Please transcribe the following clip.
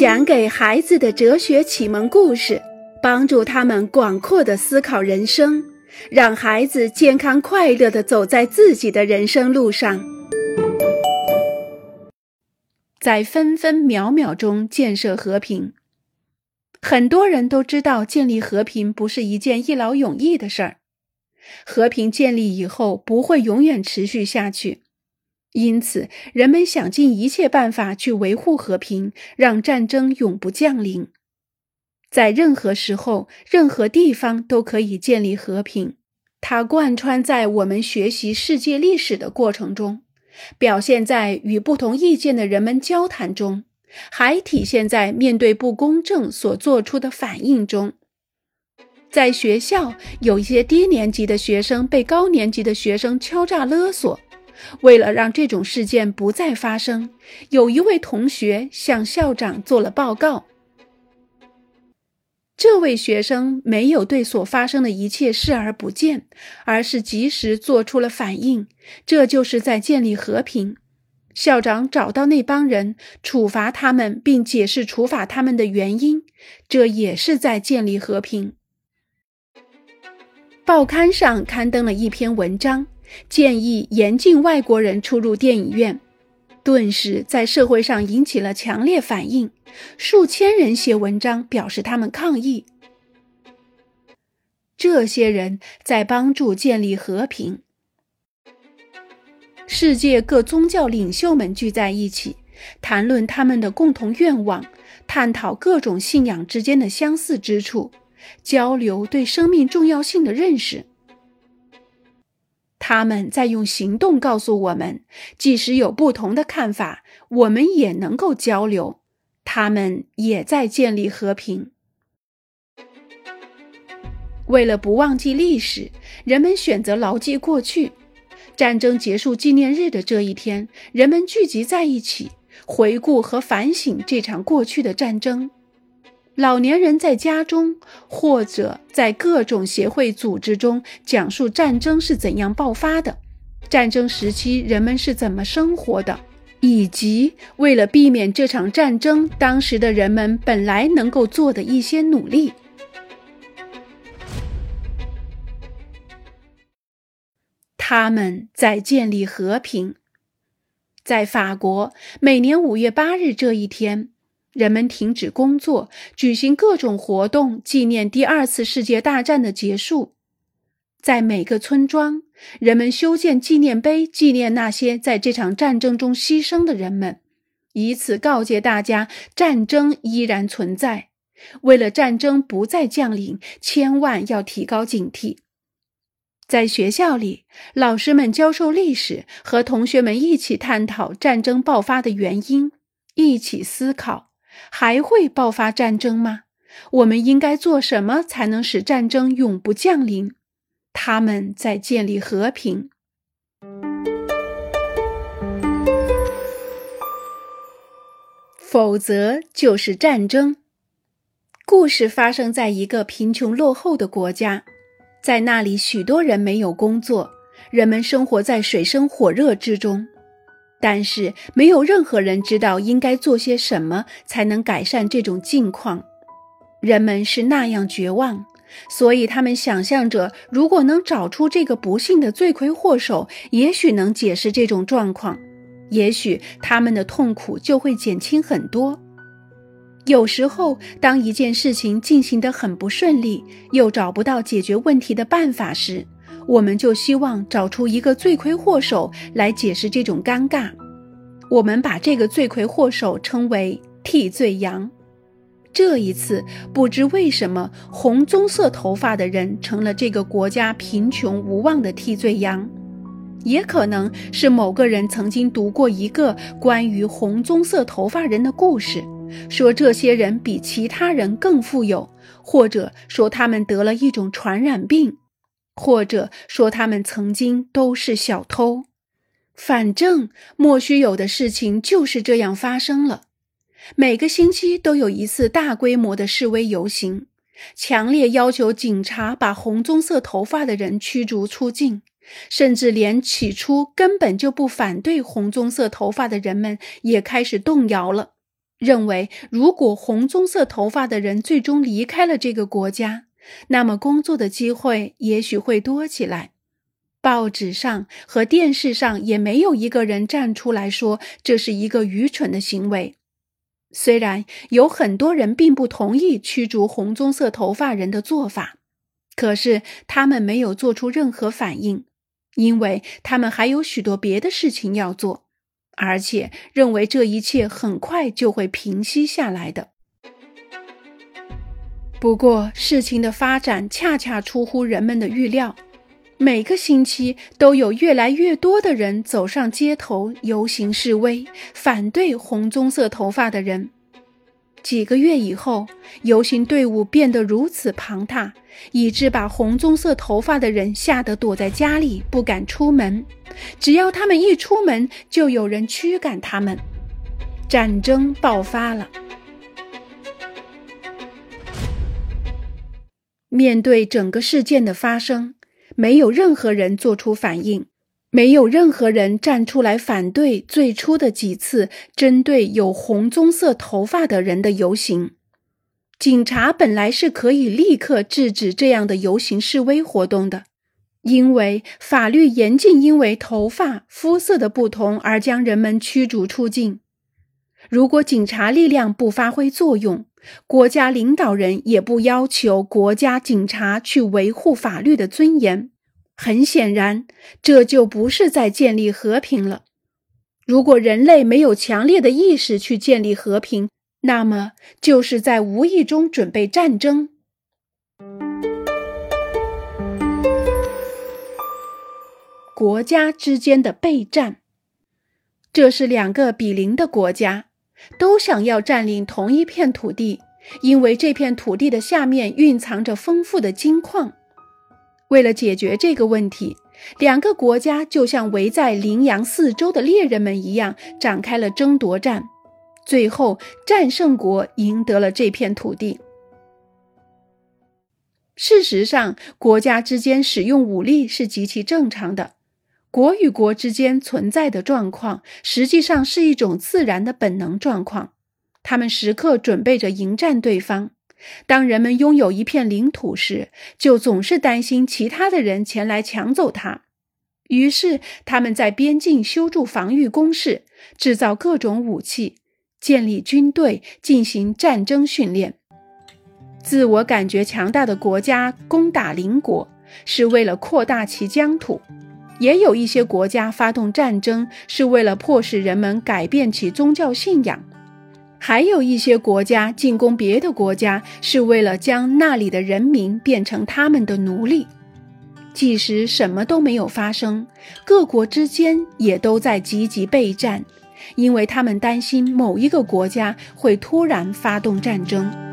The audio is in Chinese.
讲给孩子的哲学启蒙故事，帮助他们广阔的思考人生，让孩子健康快乐的走在自己的人生路上。在分分秒秒中建设和平，很多人都知道建立和平不是一件一劳永逸的事儿。和平建立以后不会永远持续下去。因此，人们想尽一切办法去维护和平，让战争永不降临。在任何时候、任何地方都可以建立和平。它贯穿在我们学习世界历史的过程中，表现在与不同意见的人们交谈中，还体现在面对不公正所做出的反应中。在学校，有一些低年级的学生被高年级的学生敲诈勒索。为了让这种事件不再发生，有一位同学向校长做了报告。这位学生没有对所发生的一切视而不见，而是及时做出了反应。这就是在建立和平。校长找到那帮人，处罚他们，并解释处罚他们的原因，这也是在建立和平。报刊上刊登了一篇文章。建议严禁外国人出入电影院，顿时在社会上引起了强烈反应。数千人写文章表示他们抗议。这些人在帮助建立和平。世界各宗教领袖们聚在一起，谈论他们的共同愿望，探讨各种信仰之间的相似之处，交流对生命重要性的认识。他们在用行动告诉我们，即使有不同的看法，我们也能够交流。他们也在建立和平。为了不忘记历史，人们选择牢记过去。战争结束纪念日的这一天，人们聚集在一起，回顾和反省这场过去的战争。老年人在家中，或者在各种协会组织中讲述战争是怎样爆发的，战争时期人们是怎么生活的，以及为了避免这场战争，当时的人们本来能够做的一些努力。他们在建立和平。在法国，每年五月八日这一天。人们停止工作，举行各种活动，纪念第二次世界大战的结束。在每个村庄，人们修建纪念碑，纪念那些在这场战争中牺牲的人们，以此告诫大家：战争依然存在。为了战争不再降临，千万要提高警惕。在学校里，老师们教授历史，和同学们一起探讨战争爆发的原因，一起思考。还会爆发战争吗？我们应该做什么才能使战争永不降临？他们在建立和平，否则就是战争。故事发生在一个贫穷落后的国家，在那里许多人没有工作，人们生活在水深火热之中。但是没有任何人知道应该做些什么才能改善这种境况，人们是那样绝望，所以他们想象着，如果能找出这个不幸的罪魁祸首，也许能解释这种状况，也许他们的痛苦就会减轻很多。有时候，当一件事情进行得很不顺利，又找不到解决问题的办法时，我们就希望找出一个罪魁祸首来解释这种尴尬。我们把这个罪魁祸首称为替罪羊。这一次，不知为什么，红棕色头发的人成了这个国家贫穷无望的替罪羊。也可能是某个人曾经读过一个关于红棕色头发人的故事，说这些人比其他人更富有，或者说他们得了一种传染病。或者说，他们曾经都是小偷。反正莫须有的事情就是这样发生了。每个星期都有一次大规模的示威游行，强烈要求警察把红棕色头发的人驱逐出境，甚至连起初根本就不反对红棕色头发的人们也开始动摇了。认为如果红棕色头发的人最终离开了这个国家，那么工作的机会也许会多起来。报纸上和电视上也没有一个人站出来说这是一个愚蠢的行为。虽然有很多人并不同意驱逐红棕色头发人的做法，可是他们没有做出任何反应，因为他们还有许多别的事情要做，而且认为这一切很快就会平息下来的。不过，事情的发展恰恰出乎人们的预料。每个星期都有越来越多的人走上街头游行示威，反对红棕色头发的人。几个月以后，游行队伍变得如此庞大，以致把红棕色头发的人吓得躲在家里不敢出门。只要他们一出门，就有人驱赶他们。战争爆发了。面对整个事件的发生。没有任何人做出反应，没有任何人站出来反对最初的几次针对有红棕色头发的人的游行。警察本来是可以立刻制止这样的游行示威活动的，因为法律严禁因为头发肤色的不同而将人们驱逐出境。如果警察力量不发挥作用，国家领导人也不要求国家警察去维护法律的尊严。很显然，这就不是在建立和平了。如果人类没有强烈的意识去建立和平，那么就是在无意中准备战争。国家之间的备战，这是两个比邻的国家，都想要占领同一片土地，因为这片土地的下面蕴藏着丰富的金矿。为了解决这个问题，两个国家就像围在羚羊四周的猎人们一样，展开了争夺战。最后，战胜国赢得了这片土地。事实上，国家之间使用武力是极其正常的。国与国之间存在的状况，实际上是一种自然的本能状况。他们时刻准备着迎战对方。当人们拥有一片领土时，就总是担心其他的人前来抢走它。于是，他们在边境修筑防御工事，制造各种武器，建立军队，进行战争训练。自我感觉强大的国家攻打邻国，是为了扩大其疆土；也有一些国家发动战争，是为了迫使人们改变其宗教信仰。还有一些国家进攻别的国家，是为了将那里的人民变成他们的奴隶。即使什么都没有发生，各国之间也都在积极备战，因为他们担心某一个国家会突然发动战争。